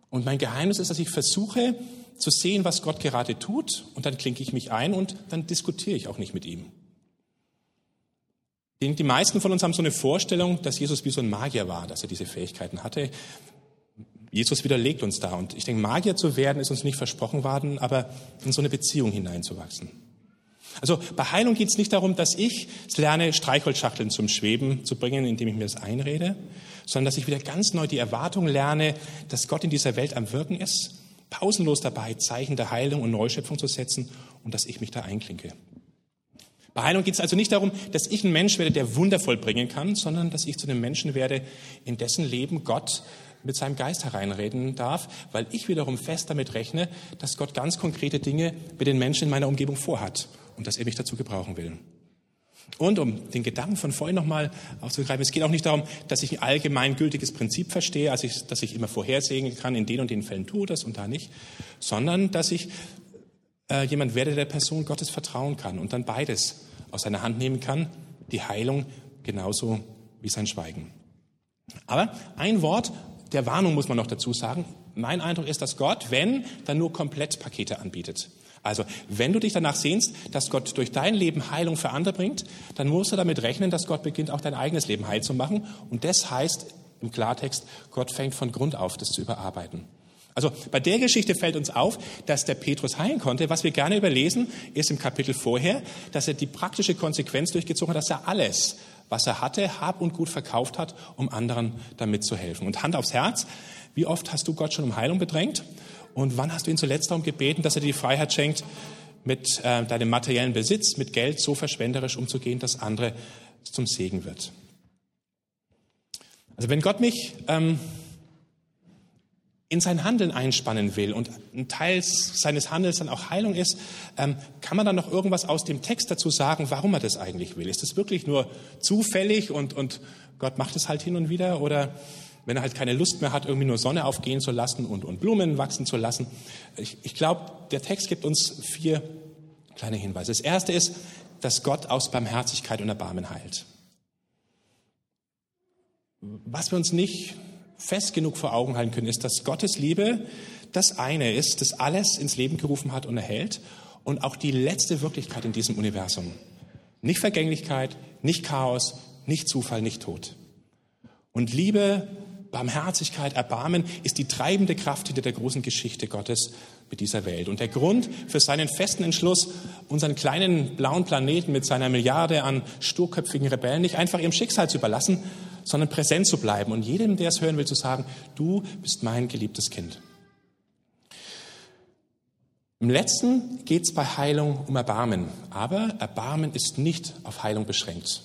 Und mein Geheimnis ist, dass ich versuche zu sehen, was Gott gerade tut, und dann klinke ich mich ein und dann diskutiere ich auch nicht mit ihm. Die meisten von uns haben so eine Vorstellung, dass Jesus wie so ein Magier war, dass er diese Fähigkeiten hatte. Jesus widerlegt uns da. Und ich denke, Magier zu werden ist uns nicht versprochen worden, aber in so eine Beziehung hineinzuwachsen. Also bei Heilung geht es nicht darum, dass ich lerne, Streichholzschachteln zum Schweben zu bringen, indem ich mir das einrede, sondern dass ich wieder ganz neu die Erwartung lerne, dass Gott in dieser Welt am Wirken ist, pausenlos dabei Zeichen der Heilung und Neuschöpfung zu setzen und dass ich mich da einklinke. Bei Heilung geht es also nicht darum, dass ich ein Mensch werde, der Wunder vollbringen kann, sondern dass ich zu einem Menschen werde, in dessen Leben Gott mit seinem Geist hereinreden darf, weil ich wiederum fest damit rechne, dass Gott ganz konkrete Dinge mit den Menschen in meiner Umgebung vorhat und dass er mich dazu gebrauchen will. Und um den Gedanken von vorhin nochmal aufzugreifen, es geht auch nicht darum, dass ich ein allgemeingültiges Prinzip verstehe, also ich, dass ich immer vorhersehen kann, in den und den Fällen tue das und da nicht, sondern dass ich äh, jemand werde, der Person Gottes vertrauen kann und dann beides aus seiner Hand nehmen kann, die Heilung genauso wie sein Schweigen. Aber ein Wort der Warnung muss man noch dazu sagen. Mein Eindruck ist, dass Gott, wenn, dann nur Komplettpakete anbietet. Also, wenn du dich danach sehnst, dass Gott durch dein Leben Heilung für andere bringt, dann musst du damit rechnen, dass Gott beginnt, auch dein eigenes Leben heil zu machen. Und das heißt im Klartext, Gott fängt von Grund auf, das zu überarbeiten. Also bei der Geschichte fällt uns auf, dass der Petrus heilen konnte. Was wir gerne überlesen, ist im Kapitel vorher, dass er die praktische Konsequenz durchgezogen hat, dass er alles, was er hatte, Hab und Gut verkauft hat, um anderen damit zu helfen. Und Hand aufs Herz, wie oft hast du Gott schon um Heilung bedrängt? Und wann hast du ihn zuletzt darum gebeten, dass er dir die Freiheit schenkt, mit äh, deinem materiellen Besitz, mit Geld so verschwenderisch umzugehen, dass andere zum Segen wird? Also wenn Gott mich ähm, in sein Handeln einspannen will und ein Teil seines Handels dann auch Heilung ist, ähm, kann man dann noch irgendwas aus dem Text dazu sagen, warum er das eigentlich will? Ist das wirklich nur zufällig und, und Gott macht es halt hin und wieder? Oder wenn er halt keine Lust mehr hat, irgendwie nur Sonne aufgehen zu lassen und, und Blumen wachsen zu lassen? Ich, ich glaube, der Text gibt uns vier kleine Hinweise. Das erste ist, dass Gott aus Barmherzigkeit und Erbarmen heilt. Was wir uns nicht fest genug vor Augen halten können, ist, dass Gottes Liebe das eine ist, das alles ins Leben gerufen hat und erhält und auch die letzte Wirklichkeit in diesem Universum. Nicht Vergänglichkeit, nicht Chaos, nicht Zufall, nicht Tod. Und Liebe, Barmherzigkeit, Erbarmen ist die treibende Kraft hinter der großen Geschichte Gottes mit dieser Welt. Und der Grund für seinen festen Entschluss, unseren kleinen blauen Planeten mit seiner Milliarde an sturköpfigen Rebellen nicht einfach ihrem Schicksal zu überlassen, sondern präsent zu bleiben und jedem, der es hören will, zu sagen, du bist mein geliebtes Kind. Im letzten geht es bei Heilung um Erbarmen, aber Erbarmen ist nicht auf Heilung beschränkt.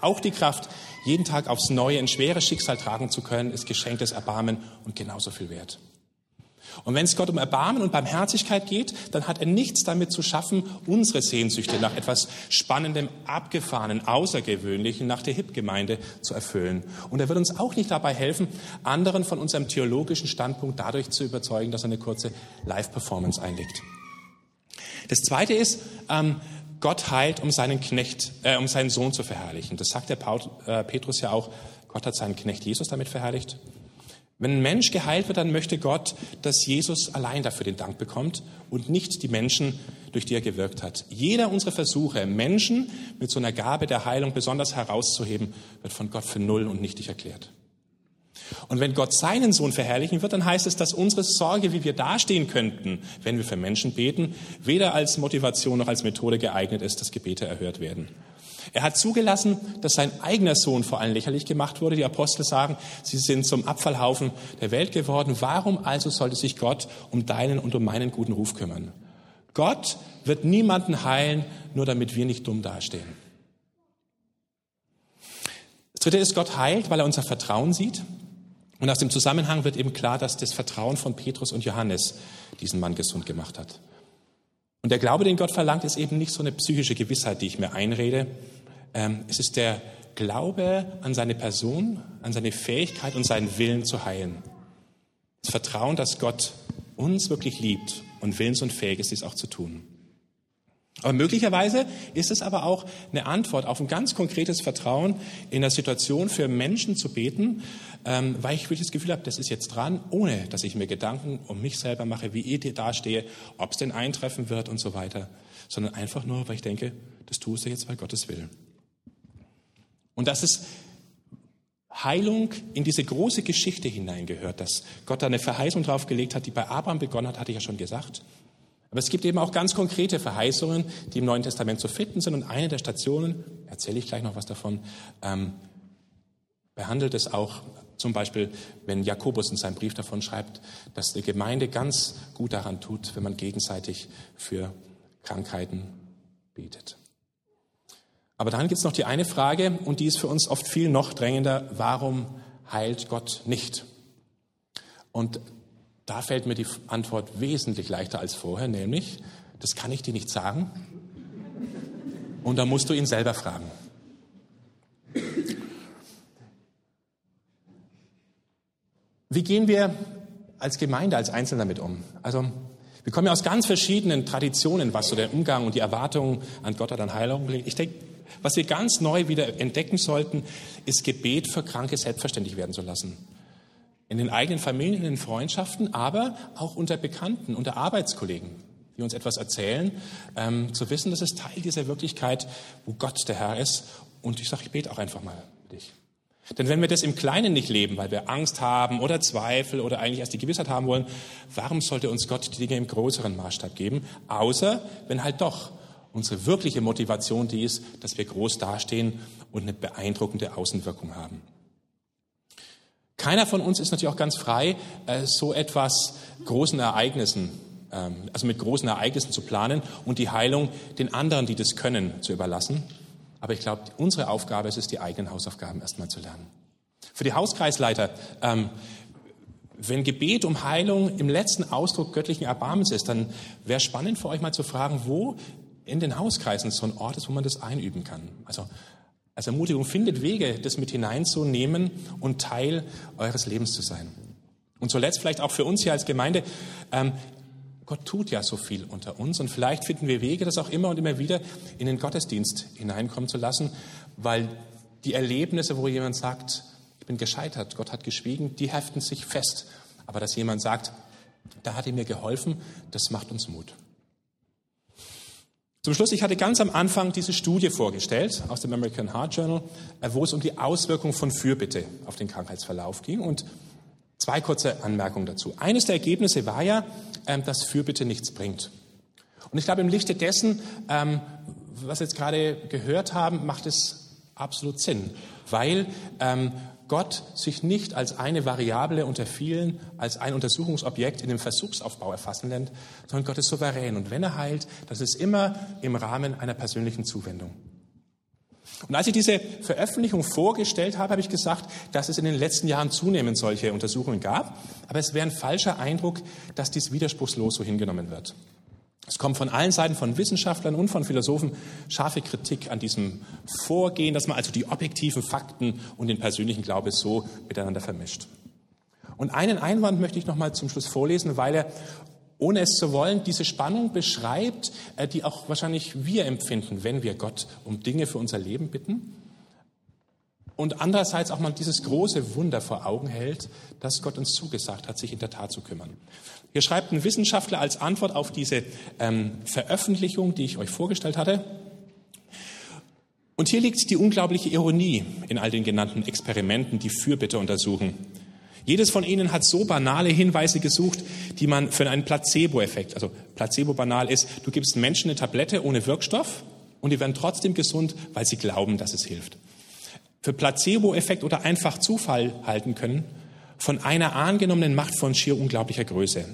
Auch die Kraft, jeden Tag aufs Neue ein schweres Schicksal tragen zu können, ist geschenktes Erbarmen und genauso viel wert. Und wenn es Gott um Erbarmen und Barmherzigkeit geht, dann hat er nichts damit zu schaffen, unsere Sehnsüchte nach etwas Spannendem, Abgefahrenen, Außergewöhnlichen, nach der Hip-Gemeinde zu erfüllen. Und er wird uns auch nicht dabei helfen, anderen von unserem theologischen Standpunkt dadurch zu überzeugen, dass er eine kurze Live-Performance einlegt. Das Zweite ist, ähm, Gott heilt, um seinen Knecht, äh, um seinen Sohn zu verherrlichen. Das sagt der Paul, äh, Petrus ja auch. Gott hat seinen Knecht Jesus damit verherrlicht. Wenn ein Mensch geheilt wird, dann möchte Gott, dass Jesus allein dafür den Dank bekommt und nicht die Menschen, durch die er gewirkt hat. Jeder unserer Versuche, Menschen mit so einer Gabe der Heilung besonders herauszuheben, wird von Gott für null und nichtig erklärt. Und wenn Gott seinen Sohn verherrlichen wird, dann heißt es, dass unsere Sorge, wie wir dastehen könnten, wenn wir für Menschen beten, weder als Motivation noch als Methode geeignet ist, dass Gebete erhört werden. Er hat zugelassen, dass sein eigener Sohn vor allem lächerlich gemacht wurde. Die Apostel sagen, sie sind zum Abfallhaufen der Welt geworden. Warum also sollte sich Gott um deinen und um meinen guten Ruf kümmern? Gott wird niemanden heilen, nur damit wir nicht dumm dastehen. Das dritte ist, Gott heilt, weil er unser Vertrauen sieht. Und aus dem Zusammenhang wird eben klar, dass das Vertrauen von Petrus und Johannes diesen Mann gesund gemacht hat. Und der Glaube, den Gott verlangt, ist eben nicht so eine psychische Gewissheit, die ich mir einrede. Ähm, es ist der Glaube an seine Person, an seine Fähigkeit und seinen Willen zu heilen. Das Vertrauen, dass Gott uns wirklich liebt und willens und fähig ist, dies auch zu tun. Aber möglicherweise ist es aber auch eine Antwort auf ein ganz konkretes Vertrauen in der Situation für Menschen zu beten, ähm, weil ich wirklich das Gefühl habe, das ist jetzt dran, ohne dass ich mir Gedanken um mich selber mache, wie ich dastehe, ob es denn eintreffen wird und so weiter, sondern einfach nur, weil ich denke, das tust du jetzt, weil Gottes will. Und dass es Heilung in diese große Geschichte hineingehört, dass Gott da eine Verheißung draufgelegt hat, die bei Abraham begonnen hat, hatte ich ja schon gesagt. Aber es gibt eben auch ganz konkrete Verheißungen, die im Neuen Testament zu finden sind. Und eine der Stationen, erzähle ich gleich noch was davon, ähm, behandelt es auch zum Beispiel, wenn Jakobus in seinem Brief davon schreibt, dass die Gemeinde ganz gut daran tut, wenn man gegenseitig für Krankheiten betet. Aber dann gibt es noch die eine Frage, und die ist für uns oft viel noch drängender, warum heilt Gott nicht? Und da fällt mir die Antwort wesentlich leichter als vorher, nämlich, das kann ich dir nicht sagen. Und da musst du ihn selber fragen. Wie gehen wir als Gemeinde, als Einzelne damit um? Also, wir kommen ja aus ganz verschiedenen Traditionen, was so der Umgang und die Erwartungen an Gott oder an Heilung liegt. Ich denke, was wir ganz neu wieder entdecken sollten, ist Gebet für Kranke selbstverständlich werden zu lassen. In den eigenen Familien, in den Freundschaften, aber auch unter Bekannten, unter Arbeitskollegen, die uns etwas erzählen, ähm, zu wissen, das ist Teil dieser Wirklichkeit, wo Gott der Herr ist. Und ich sage, ich bete auch einfach mal für dich. Denn wenn wir das im Kleinen nicht leben, weil wir Angst haben oder Zweifel oder eigentlich erst die Gewissheit haben wollen, warum sollte uns Gott die Dinge im größeren Maßstab geben? Außer wenn halt doch unsere wirkliche Motivation die ist, dass wir groß dastehen und eine beeindruckende Außenwirkung haben. Keiner von uns ist natürlich auch ganz frei, äh, so etwas großen Ereignissen, ähm, also mit großen Ereignissen zu planen und die Heilung den anderen, die das können, zu überlassen. Aber ich glaube, unsere Aufgabe ist es, die eigenen Hausaufgaben erstmal zu lernen. Für die Hauskreisleiter, ähm, wenn Gebet um Heilung im letzten Ausdruck göttlichen Erbarmens ist, dann wäre spannend für euch mal zu fragen, wo in den Hauskreisen so ein Ort ist, wo man das einüben kann. Also als Ermutigung findet Wege, das mit hineinzunehmen und Teil eures Lebens zu sein. Und zuletzt vielleicht auch für uns hier als Gemeinde, ähm, Gott tut ja so viel unter uns und vielleicht finden wir Wege, das auch immer und immer wieder in den Gottesdienst hineinkommen zu lassen, weil die Erlebnisse, wo jemand sagt, ich bin gescheitert, Gott hat geschwiegen, die heften sich fest. Aber dass jemand sagt, da hat er mir geholfen, das macht uns Mut. Zum Schluss, ich hatte ganz am Anfang diese Studie vorgestellt aus dem American Heart Journal, wo es um die Auswirkung von Fürbitte auf den Krankheitsverlauf ging. Und Zwei kurze Anmerkungen dazu. Eines der Ergebnisse war ja, ähm, dass Fürbitte nichts bringt. Und ich glaube, im Lichte dessen, ähm, was wir jetzt gerade gehört haben, macht es absolut Sinn, weil ähm, Gott sich nicht als eine Variable unter vielen, als ein Untersuchungsobjekt in dem Versuchsaufbau erfassen lässt, sondern Gott ist souverän. Und wenn er heilt, das ist immer im Rahmen einer persönlichen Zuwendung. Und als ich diese Veröffentlichung vorgestellt habe, habe ich gesagt, dass es in den letzten Jahren zunehmend solche Untersuchungen gab. Aber es wäre ein falscher Eindruck, dass dies widerspruchslos so hingenommen wird. Es kommt von allen Seiten von Wissenschaftlern und von Philosophen scharfe Kritik an diesem Vorgehen, dass man also die objektiven Fakten und den persönlichen Glaube so miteinander vermischt. Und einen Einwand möchte ich noch mal zum Schluss vorlesen, weil er ohne es zu wollen, diese Spannung beschreibt, äh, die auch wahrscheinlich wir empfinden, wenn wir Gott um Dinge für unser Leben bitten. Und andererseits auch mal dieses große Wunder vor Augen hält, dass Gott uns zugesagt hat, sich in der Tat zu kümmern. Hier schreibt ein Wissenschaftler als Antwort auf diese ähm, Veröffentlichung, die ich euch vorgestellt hatte. Und hier liegt die unglaubliche Ironie in all den genannten Experimenten, die Fürbitte untersuchen. Jedes von ihnen hat so banale Hinweise gesucht, die man für einen Placebo-Effekt, also Placebo banal ist, du gibst Menschen eine Tablette ohne Wirkstoff und die werden trotzdem gesund, weil sie glauben, dass es hilft. Für Placebo-Effekt oder einfach Zufall halten können, von einer angenommenen Macht von schier unglaublicher Größe.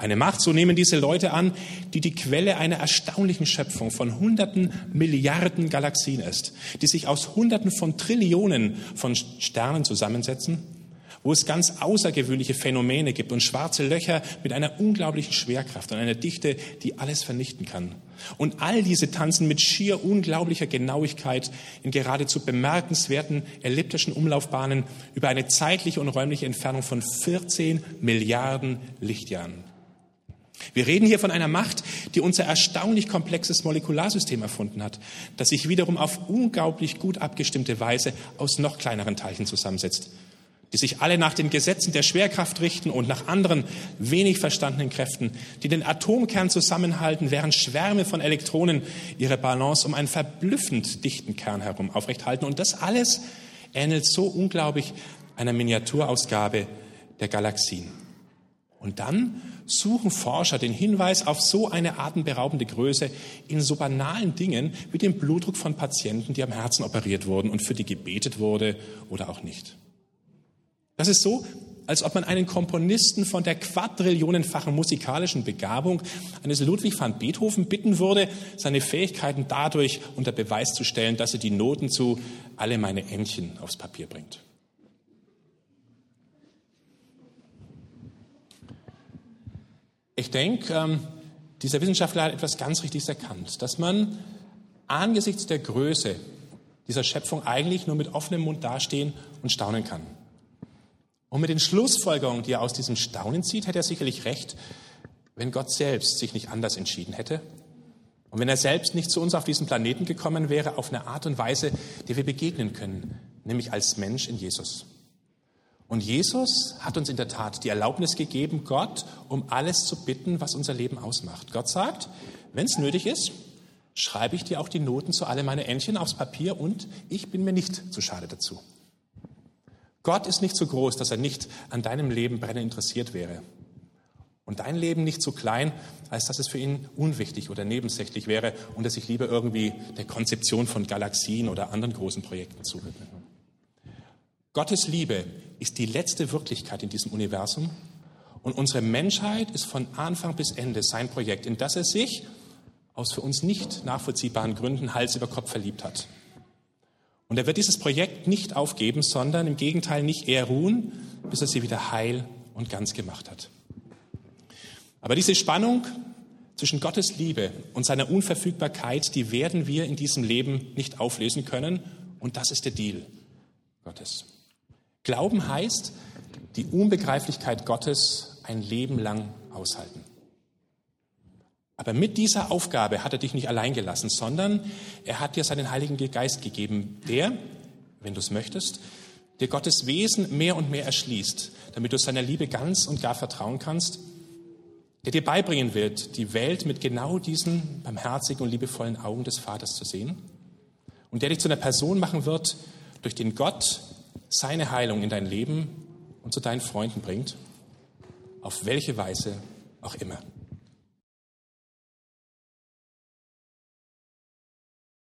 Eine Macht, so nehmen diese Leute an, die die Quelle einer erstaunlichen Schöpfung von hunderten Milliarden Galaxien ist, die sich aus hunderten von Trillionen von Sternen zusammensetzen wo es ganz außergewöhnliche Phänomene gibt und schwarze Löcher mit einer unglaublichen Schwerkraft und einer Dichte, die alles vernichten kann. Und all diese tanzen mit schier unglaublicher Genauigkeit in geradezu bemerkenswerten elliptischen Umlaufbahnen über eine zeitliche und räumliche Entfernung von 14 Milliarden Lichtjahren. Wir reden hier von einer Macht, die unser erstaunlich komplexes Molekularsystem erfunden hat, das sich wiederum auf unglaublich gut abgestimmte Weise aus noch kleineren Teilchen zusammensetzt die sich alle nach den Gesetzen der Schwerkraft richten und nach anderen wenig verstandenen Kräften, die den Atomkern zusammenhalten, während Schwärme von Elektronen ihre Balance um einen verblüffend dichten Kern herum aufrechthalten. Und das alles ähnelt so unglaublich einer Miniaturausgabe der Galaxien. Und dann suchen Forscher den Hinweis auf so eine atemberaubende Größe in so banalen Dingen wie dem Blutdruck von Patienten, die am Herzen operiert wurden und für die gebetet wurde oder auch nicht. Das ist so, als ob man einen Komponisten von der quadrillionenfachen musikalischen Begabung eines Ludwig van Beethoven bitten würde, seine Fähigkeiten dadurch unter Beweis zu stellen, dass er die Noten zu alle meine Entchen aufs Papier bringt. ich denke, ähm, dieser Wissenschaftler hat etwas ganz Richtiges erkannt, dass man angesichts der Größe dieser Schöpfung eigentlich nur mit offenem Mund dastehen und staunen kann. Und mit den Schlussfolgerungen, die er aus diesem Staunen zieht, hätte er sicherlich recht, wenn Gott selbst sich nicht anders entschieden hätte und wenn er selbst nicht zu uns auf diesen Planeten gekommen wäre, auf eine Art und Weise, die wir begegnen können, nämlich als Mensch in Jesus. Und Jesus hat uns in der Tat die Erlaubnis gegeben, Gott um alles zu bitten, was unser Leben ausmacht. Gott sagt, wenn es nötig ist, schreibe ich dir auch die Noten zu alle meine Entchen aufs Papier und ich bin mir nicht zu schade dazu. Gott ist nicht so groß, dass er nicht an deinem Leben brennend interessiert wäre. Und dein Leben nicht so klein, als dass es für ihn unwichtig oder nebensächlich wäre und er sich lieber irgendwie der Konzeption von Galaxien oder anderen großen Projekten zuwidmet. Gottes Liebe ist die letzte Wirklichkeit in diesem Universum und unsere Menschheit ist von Anfang bis Ende sein Projekt, in das er sich aus für uns nicht nachvollziehbaren Gründen Hals über Kopf verliebt hat. Und er wird dieses Projekt nicht aufgeben, sondern im Gegenteil nicht eher ruhen, bis er sie wieder heil und ganz gemacht hat. Aber diese Spannung zwischen Gottes Liebe und seiner Unverfügbarkeit, die werden wir in diesem Leben nicht auflösen können. Und das ist der Deal Gottes. Glauben heißt, die Unbegreiflichkeit Gottes ein Leben lang aushalten. Aber mit dieser Aufgabe hat er dich nicht allein gelassen, sondern er hat dir seinen Heiligen Geist gegeben, der, wenn du es möchtest, dir Gottes Wesen mehr und mehr erschließt, damit du seiner Liebe ganz und gar vertrauen kannst der dir beibringen wird, die Welt mit genau diesen barmherzigen und liebevollen Augen des Vaters zu sehen und der dich zu einer Person machen wird, durch den Gott seine Heilung in dein Leben und zu deinen Freunden bringt, auf welche Weise auch immer.